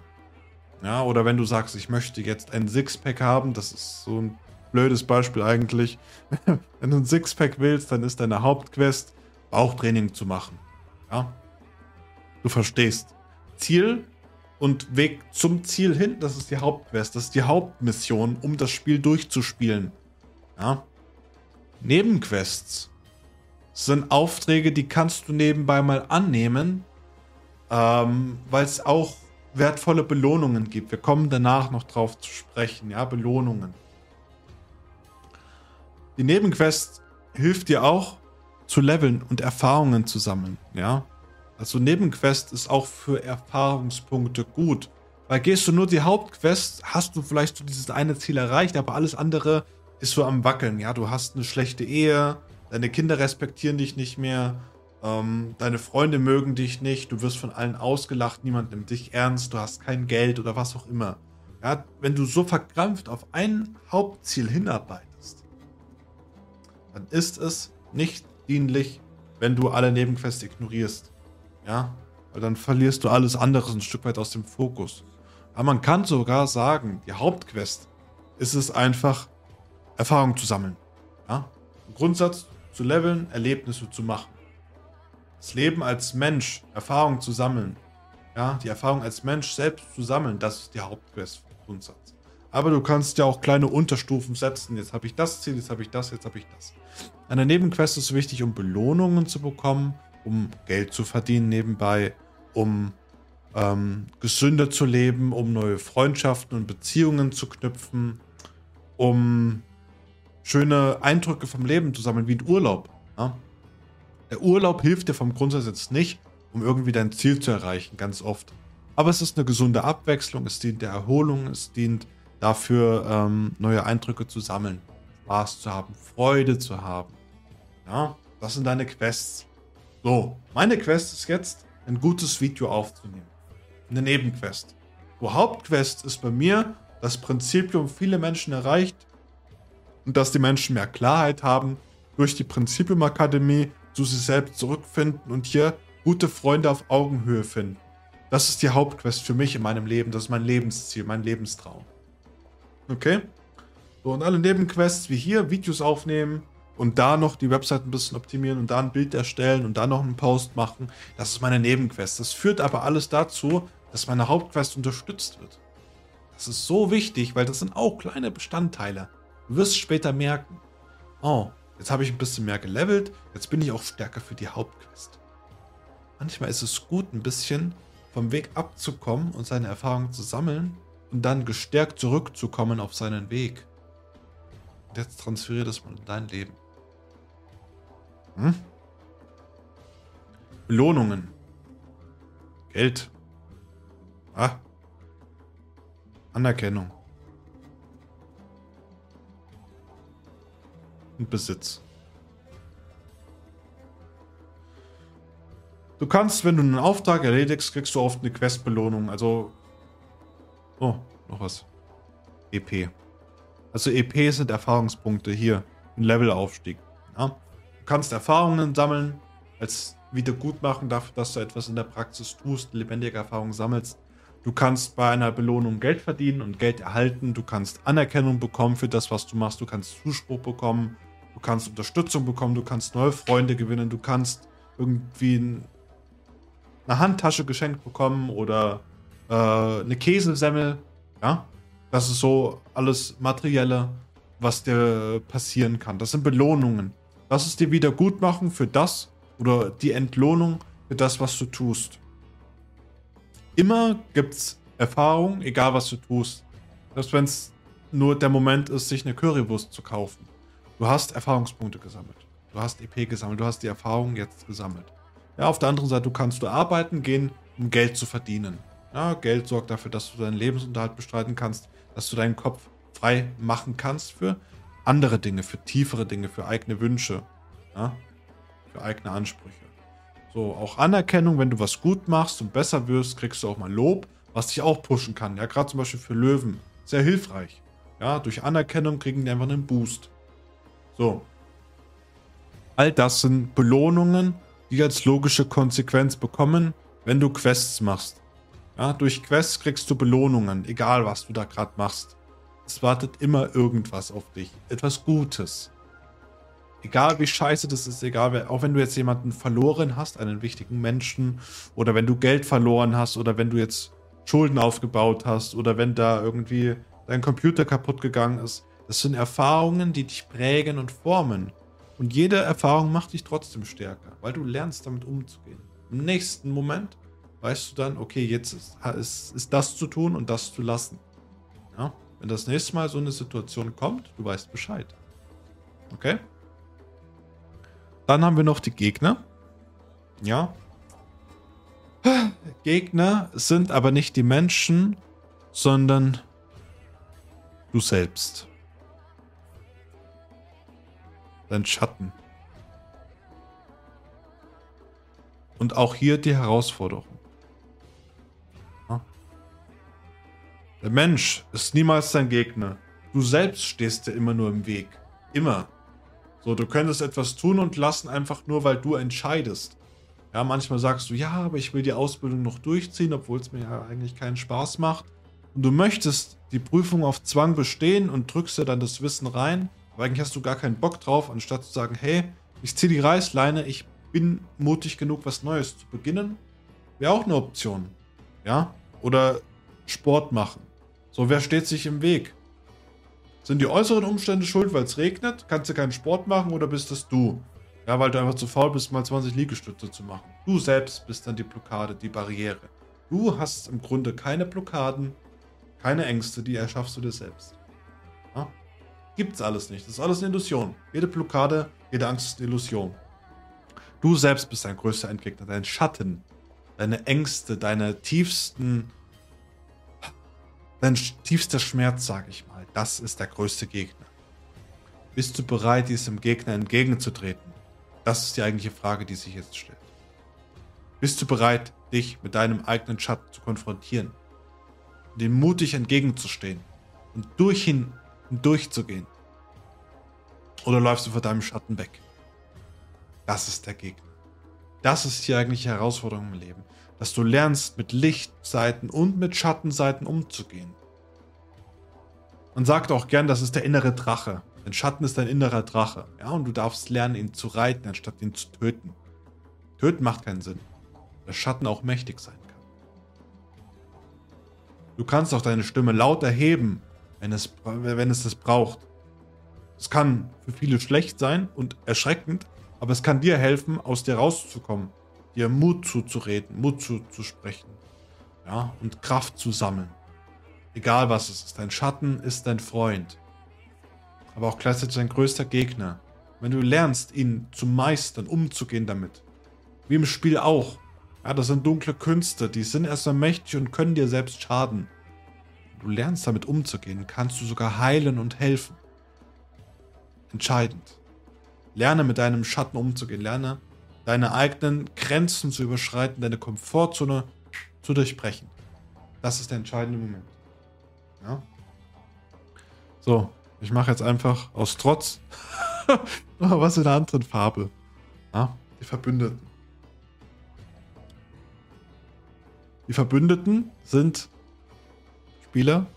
Ja, oder wenn du sagst, ich möchte jetzt ein Sixpack haben, das ist so ein blödes Beispiel eigentlich. [LAUGHS] Wenn du ein Sixpack willst, dann ist deine Hauptquest, Bauchtraining zu machen. Ja? Du verstehst. Ziel und Weg zum Ziel hin, das ist die Hauptquest, das ist die Hauptmission, um das Spiel durchzuspielen. Ja? Nebenquests sind Aufträge, die kannst du nebenbei mal annehmen, ähm, weil es auch wertvolle Belohnungen gibt. Wir kommen danach noch drauf zu sprechen, ja, Belohnungen. Die Nebenquest hilft dir auch zu leveln und Erfahrungen zu sammeln, ja. Also Nebenquest ist auch für Erfahrungspunkte gut. Weil gehst du nur die Hauptquest, hast du vielleicht so dieses eine Ziel erreicht, aber alles andere ist so am Wackeln. Ja, du hast eine schlechte Ehe, deine Kinder respektieren dich nicht mehr, ähm, deine Freunde mögen dich nicht, du wirst von allen ausgelacht, niemand nimmt dich ernst, du hast kein Geld oder was auch immer. Ja, wenn du so verkrampft auf ein Hauptziel hinarbeitest, dann ist es nicht dienlich, wenn du alle Nebenquests ignorierst. Ja, weil dann verlierst du alles andere ein Stück weit aus dem Fokus. Aber man kann sogar sagen, die Hauptquest ist es einfach, Erfahrung zu sammeln. Ja, im Grundsatz zu leveln, Erlebnisse zu machen. Das Leben als Mensch, Erfahrung zu sammeln. Ja, die Erfahrung als Mensch selbst zu sammeln, das ist die Hauptquest Grundsatz. Aber du kannst ja auch kleine Unterstufen setzen. Jetzt habe ich das Ziel, jetzt habe ich das, jetzt habe ich das. Eine Nebenquest ist wichtig, um Belohnungen zu bekommen, um Geld zu verdienen nebenbei, um ähm, gesünder zu leben, um neue Freundschaften und Beziehungen zu knüpfen, um schöne Eindrücke vom Leben zu sammeln, wie ein Urlaub. Ja? Der Urlaub hilft dir vom Grundsatz jetzt nicht, um irgendwie dein Ziel zu erreichen, ganz oft. Aber es ist eine gesunde Abwechslung, es dient der Erholung, es dient dafür, ähm, neue Eindrücke zu sammeln, Spaß zu haben, Freude zu haben. Ja, das sind deine Quests. So, meine Quest ist jetzt, ein gutes Video aufzunehmen. Eine Nebenquest. Die Hauptquest ist bei mir, das Prinzipium viele Menschen erreicht und dass die Menschen mehr Klarheit haben, durch die Prinzipium Akademie zu sich selbst zurückfinden und hier gute Freunde auf Augenhöhe finden. Das ist die Hauptquest für mich in meinem Leben. Das ist mein Lebensziel, mein Lebenstraum. Okay? So, und alle Nebenquests wie hier, Videos aufnehmen und da noch die Website ein bisschen optimieren und da ein Bild erstellen und da noch einen Post machen, das ist meine Nebenquest. Das führt aber alles dazu, dass meine Hauptquest unterstützt wird. Das ist so wichtig, weil das sind auch kleine Bestandteile. Du wirst später merken, oh, jetzt habe ich ein bisschen mehr gelevelt, jetzt bin ich auch stärker für die Hauptquest. Manchmal ist es gut, ein bisschen vom Weg abzukommen und seine Erfahrungen zu sammeln und dann gestärkt zurückzukommen auf seinen Weg. Und jetzt transferiere das mal in dein Leben. Hm? Belohnungen. Geld. Ah. Anerkennung. Und Besitz. Du kannst, wenn du einen Auftrag erledigst, kriegst du oft eine Questbelohnung. Also. Oh, noch was. EP. Also EP sind Erfahrungspunkte hier. Ein Levelaufstieg. Ja? Du kannst Erfahrungen sammeln, als Wiedergutmachen dafür, dass du etwas in der Praxis tust, lebendige Erfahrungen sammelst. Du kannst bei einer Belohnung Geld verdienen und Geld erhalten. Du kannst Anerkennung bekommen für das, was du machst. Du kannst Zuspruch bekommen. Du kannst Unterstützung bekommen. Du kannst neue Freunde gewinnen. Du kannst irgendwie ein eine Handtasche geschenkt bekommen oder äh, eine Käsesemmel. Ja, das ist so alles Materielle, was dir passieren kann. Das sind Belohnungen. Das ist dir Wiedergutmachen für das oder die Entlohnung für das, was du tust. Immer gibt es Erfahrung, egal was du tust. Selbst wenn es nur der Moment ist, sich eine Currywurst zu kaufen. Du hast Erfahrungspunkte gesammelt. Du hast EP gesammelt. Du hast die Erfahrung jetzt gesammelt. Ja, auf der anderen Seite, du kannst du arbeiten gehen, um Geld zu verdienen. Ja, Geld sorgt dafür, dass du deinen Lebensunterhalt bestreiten kannst, dass du deinen Kopf frei machen kannst für andere Dinge, für tiefere Dinge, für eigene Wünsche, ja, für eigene Ansprüche. So, auch Anerkennung, wenn du was gut machst und besser wirst, kriegst du auch mal Lob, was dich auch pushen kann. Ja, gerade zum Beispiel für Löwen. Sehr hilfreich. Ja, durch Anerkennung kriegen die einfach einen Boost. So. All das sind Belohnungen, die als logische Konsequenz bekommen, wenn du Quests machst. Ja, durch Quests kriegst du Belohnungen, egal was du da gerade machst. Es wartet immer irgendwas auf dich. Etwas Gutes. Egal wie scheiße das ist, egal, auch wenn du jetzt jemanden verloren hast, einen wichtigen Menschen, oder wenn du Geld verloren hast, oder wenn du jetzt Schulden aufgebaut hast, oder wenn da irgendwie dein Computer kaputt gegangen ist. Das sind Erfahrungen, die dich prägen und formen. Und jede Erfahrung macht dich trotzdem stärker, weil du lernst damit umzugehen. Im nächsten Moment weißt du dann, okay, jetzt ist, ist, ist das zu tun und das zu lassen. Ja? Wenn das nächste Mal so eine Situation kommt, du weißt Bescheid. Okay? Dann haben wir noch die Gegner. Ja. Gegner sind aber nicht die Menschen, sondern du selbst dein Schatten. Und auch hier die Herausforderung. Der Mensch ist niemals dein Gegner. Du selbst stehst dir immer nur im Weg. Immer. So, du könntest etwas tun und lassen, einfach nur, weil du entscheidest. Ja, manchmal sagst du, ja, aber ich will die Ausbildung noch durchziehen, obwohl es mir ja eigentlich keinen Spaß macht. Und du möchtest die Prüfung auf Zwang bestehen und drückst dir dann das Wissen rein. Aber eigentlich hast du gar keinen Bock drauf, anstatt zu sagen, hey, ich ziehe die Reißleine, ich bin mutig genug, was Neues zu beginnen. Wäre auch eine Option. Ja? Oder Sport machen. So, wer steht sich im Weg? Sind die äußeren Umstände schuld, weil es regnet? Kannst du keinen Sport machen oder bist das du? Ja, weil du einfach zu faul bist, mal 20 Liegestütze zu machen. Du selbst bist dann die Blockade, die Barriere. Du hast im Grunde keine Blockaden, keine Ängste, die erschaffst du dir selbst. Ja? Gibt's alles nicht. Das ist alles eine Illusion. Jede Blockade, jede Angst ist eine Illusion. Du selbst bist dein größter Endgegner, dein Schatten, deine Ängste, deine tiefsten, dein tiefster Schmerz, sag ich mal. Das ist der größte Gegner. Bist du bereit, diesem Gegner entgegenzutreten? Das ist die eigentliche Frage, die sich jetzt stellt. Bist du bereit, dich mit deinem eigenen Schatten zu konfrontieren? Dem mutig entgegenzustehen und durch ihn durchzugehen? Oder läufst du vor deinem Schatten weg? Das ist der Gegner. Das ist die eigentliche Herausforderung im Leben. Dass du lernst, mit Lichtseiten und mit Schattenseiten umzugehen. Man sagt auch gern, das ist der innere Drache. Ein Schatten ist dein innerer Drache. Ja, und du darfst lernen, ihn zu reiten, anstatt ihn zu töten. Töten macht keinen Sinn. Der Schatten auch mächtig sein kann. Du kannst auch deine Stimme laut erheben, wenn es, wenn es das braucht. Es kann für viele schlecht sein und erschreckend, aber es kann dir helfen, aus dir rauszukommen, dir Mut zuzureden, Mut zuzusprechen, ja, und Kraft zu sammeln. Egal was es ist, dein Schatten ist dein Freund. aber auch gleichzeitig dein größter Gegner. Wenn du lernst, ihn zu meistern, umzugehen damit, wie im Spiel auch, ja, das sind dunkle Künste, die sind erstmal mächtig und können dir selbst schaden. Du lernst damit umzugehen, kannst du sogar heilen und helfen. Entscheidend. Lerne mit deinem Schatten umzugehen, lerne deine eigenen Grenzen zu überschreiten, deine Komfortzone zu durchbrechen. Das ist der entscheidende Moment. Ja? So, ich mache jetzt einfach aus Trotz [LAUGHS] was in einer anderen Farbe. Ja? Die Verbündeten. Die Verbündeten sind Spieler,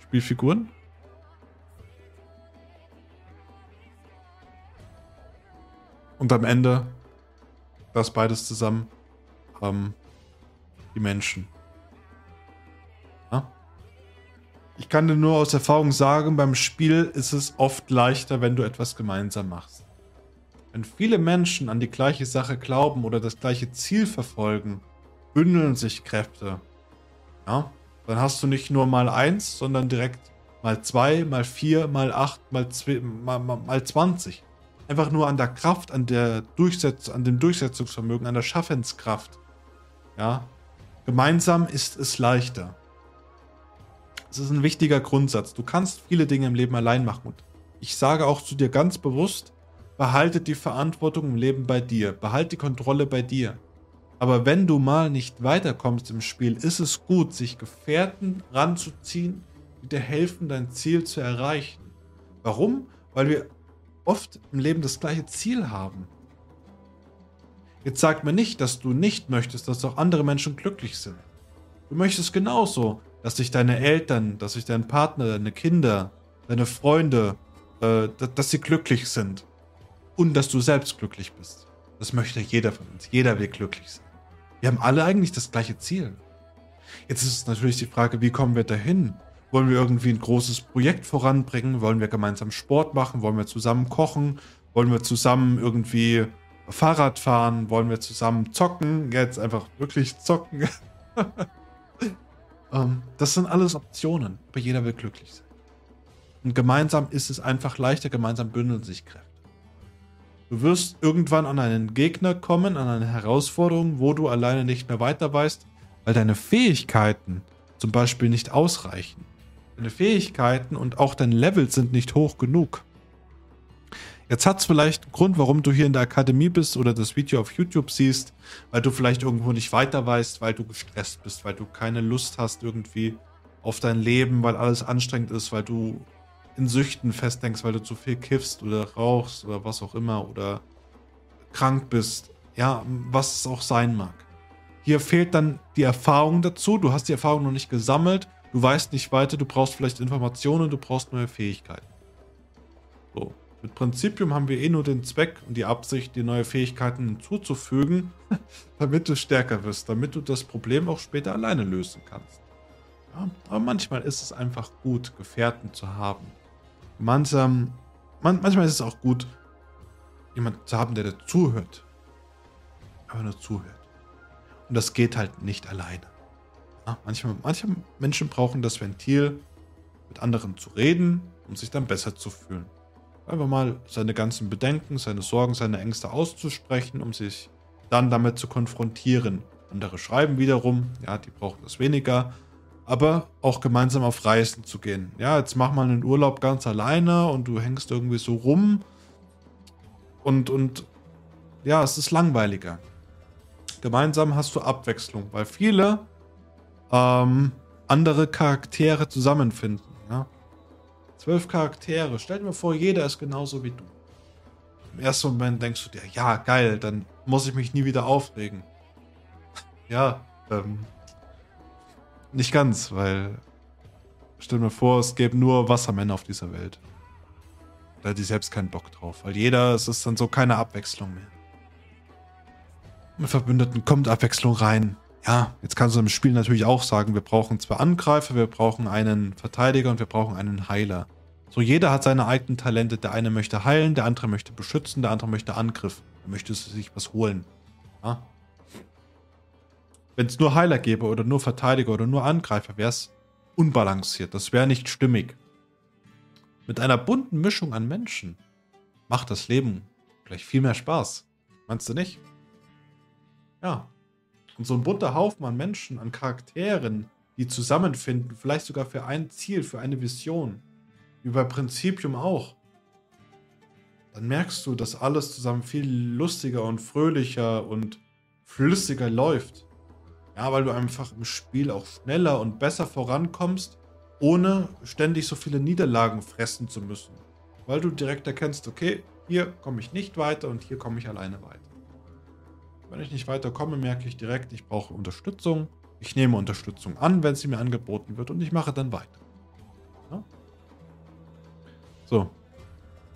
Spielfiguren. Und am Ende das beides zusammen haben die Menschen. Ja? Ich kann dir nur aus Erfahrung sagen, beim Spiel ist es oft leichter, wenn du etwas gemeinsam machst. Wenn viele Menschen an die gleiche Sache glauben oder das gleiche Ziel verfolgen, bündeln sich Kräfte. Ja? Dann hast du nicht nur mal eins, sondern direkt mal zwei, mal vier, mal acht, mal, zwei, mal, mal, mal 20. Einfach nur an der Kraft, an, der Durchsetz an dem Durchsetzungsvermögen, an der Schaffenskraft. Ja? Gemeinsam ist es leichter. Es ist ein wichtiger Grundsatz. Du kannst viele Dinge im Leben allein machen. Und ich sage auch zu dir ganz bewusst, behalte die Verantwortung im Leben bei dir. Behalte die Kontrolle bei dir. Aber wenn du mal nicht weiterkommst im Spiel, ist es gut, sich Gefährten ranzuziehen, die dir helfen, dein Ziel zu erreichen. Warum? Weil wir oft im Leben das gleiche Ziel haben. Jetzt sag mir nicht, dass du nicht möchtest, dass auch andere Menschen glücklich sind. Du möchtest genauso, dass sich deine Eltern, dass sich dein Partner, deine Kinder, deine Freunde, äh, dass sie glücklich sind. Und dass du selbst glücklich bist. Das möchte jeder von uns. Jeder will glücklich sein. Wir haben alle eigentlich das gleiche Ziel. Jetzt ist natürlich die Frage, wie kommen wir dahin? Wollen wir irgendwie ein großes Projekt voranbringen? Wollen wir gemeinsam Sport machen? Wollen wir zusammen kochen? Wollen wir zusammen irgendwie Fahrrad fahren? Wollen wir zusammen zocken? Jetzt einfach wirklich zocken. [LAUGHS] ähm, das sind alles Optionen, aber jeder will glücklich sein. Und gemeinsam ist es einfach leichter, gemeinsam bündeln sich Kräfte. Du wirst irgendwann an einen Gegner kommen, an eine Herausforderung, wo du alleine nicht mehr weiter weißt, weil deine Fähigkeiten zum Beispiel nicht ausreichen. Deine Fähigkeiten und auch dein Level sind nicht hoch genug. Jetzt hat es vielleicht einen Grund, warum du hier in der Akademie bist oder das Video auf YouTube siehst, weil du vielleicht irgendwo nicht weiter weißt, weil du gestresst bist, weil du keine Lust hast irgendwie auf dein Leben, weil alles anstrengend ist, weil du in Süchten festdenkst, weil du zu viel kiffst oder rauchst oder was auch immer oder krank bist. Ja, was es auch sein mag. Hier fehlt dann die Erfahrung dazu. Du hast die Erfahrung noch nicht gesammelt. Du weißt nicht weiter. Du brauchst vielleicht Informationen. Du brauchst neue Fähigkeiten. So. Mit Prinzipium haben wir eh nur den Zweck und die Absicht, dir neue Fähigkeiten hinzuzufügen, [LAUGHS] damit du stärker wirst, damit du das Problem auch später alleine lösen kannst. Ja, aber manchmal ist es einfach gut, Gefährten zu haben, Gemeinsam, man, manchmal ist es auch gut, jemanden zu haben, der dir zuhört. Aber nur zuhört. Und das geht halt nicht alleine. Ja, manchmal, manche Menschen brauchen das Ventil, mit anderen zu reden, um sich dann besser zu fühlen. Einfach mal seine ganzen Bedenken, seine Sorgen, seine Ängste auszusprechen, um sich dann damit zu konfrontieren. Andere schreiben wiederum, ja, die brauchen das weniger aber auch gemeinsam auf Reisen zu gehen. Ja, jetzt mach mal einen Urlaub ganz alleine und du hängst irgendwie so rum und, und ja, es ist langweiliger. Gemeinsam hast du Abwechslung, weil viele ähm, andere Charaktere zusammenfinden. Ja? Zwölf Charaktere. Stell dir mal vor, jeder ist genauso wie du. Im ersten Moment denkst du dir, ja, geil, dann muss ich mich nie wieder aufregen. [LAUGHS] ja, ähm, nicht ganz, weil stell mir vor, es gäbe nur Wassermänner auf dieser Welt. Da hätte ich selbst keinen Bock drauf, weil jeder, es ist dann so keine Abwechslung mehr. Mit Verbündeten kommt Abwechslung rein. Ja, jetzt kannst du im Spiel natürlich auch sagen, wir brauchen zwei Angreifer, wir brauchen einen Verteidiger und wir brauchen einen Heiler. So, jeder hat seine eigenen Talente. Der eine möchte heilen, der andere möchte beschützen, der andere möchte Angriff. Er möchte sich was holen. Ja? Wenn es nur Heiler gäbe oder nur Verteidiger oder nur Angreifer, wäre es unbalanciert. Das wäre nicht stimmig. mit einer bunten Mischung an Menschen macht das Leben gleich viel mehr Spaß. Meinst du nicht? Ja. Und so ein bunter Haufen an Menschen, an Charakteren, die zusammenfinden, vielleicht sogar für ein Ziel, für eine Vision, wie bei Prinzipium auch, dann merkst du, dass alles zusammen viel lustiger und fröhlicher und flüssiger läuft. Ja, weil du einfach im Spiel auch schneller und besser vorankommst, ohne ständig so viele Niederlagen fressen zu müssen. Weil du direkt erkennst, okay, hier komme ich nicht weiter und hier komme ich alleine weiter. Wenn ich nicht weiterkomme, merke ich direkt, ich brauche Unterstützung. Ich nehme Unterstützung an, wenn sie mir angeboten wird und ich mache dann weiter. Ja? So.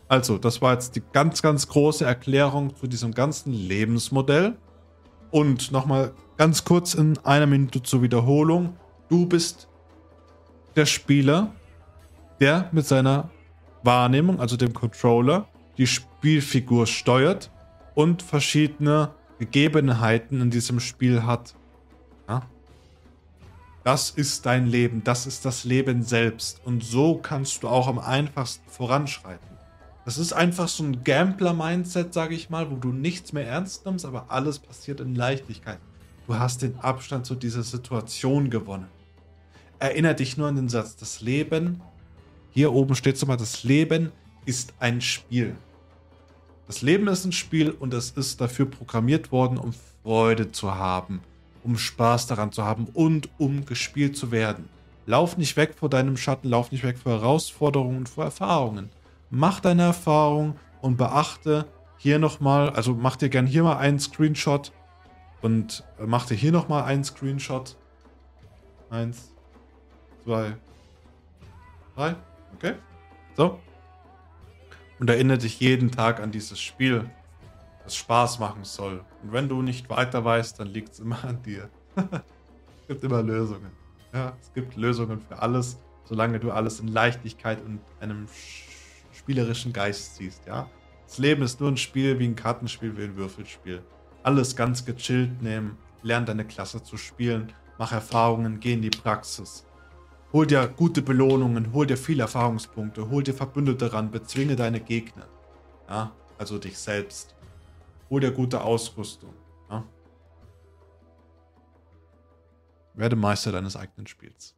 Also, das war jetzt die ganz, ganz große Erklärung zu diesem ganzen Lebensmodell. Und nochmal ganz kurz in einer Minute zur Wiederholung. Du bist der Spieler, der mit seiner Wahrnehmung, also dem Controller, die Spielfigur steuert und verschiedene Gegebenheiten in diesem Spiel hat. Ja? Das ist dein Leben, das ist das Leben selbst. Und so kannst du auch am einfachsten voranschreiten. Das ist einfach so ein Gambler-Mindset, sage ich mal, wo du nichts mehr ernst nimmst, aber alles passiert in Leichtigkeit. Du hast den Abstand zu dieser Situation gewonnen. Erinner dich nur an den Satz, das Leben, hier oben steht so mal, das Leben ist ein Spiel. Das Leben ist ein Spiel und es ist dafür programmiert worden, um Freude zu haben, um Spaß daran zu haben und um gespielt zu werden. Lauf nicht weg vor deinem Schatten, lauf nicht weg vor Herausforderungen und vor Erfahrungen mach deine Erfahrung und beachte hier nochmal, also mach dir gern hier mal einen Screenshot und mach dir hier nochmal einen Screenshot. Eins, zwei, drei, okay. So. Und erinnere dich jeden Tag an dieses Spiel, das Spaß machen soll. Und wenn du nicht weiter weißt, dann liegt es immer an dir. [LAUGHS] es gibt immer Lösungen. Ja, es gibt Lösungen für alles, solange du alles in Leichtigkeit und einem spielerischen Geist siehst, ja. Das Leben ist nur ein Spiel wie ein Kartenspiel, wie ein Würfelspiel. Alles ganz gechillt nehmen, lern deine Klasse zu spielen, mach Erfahrungen, geh in die Praxis. Hol dir gute Belohnungen, hol dir viele Erfahrungspunkte, hol dir Verbündete ran, bezwinge deine Gegner. Ja, also dich selbst. Hol dir gute Ausrüstung. Ja. Werde Meister deines eigenen Spiels.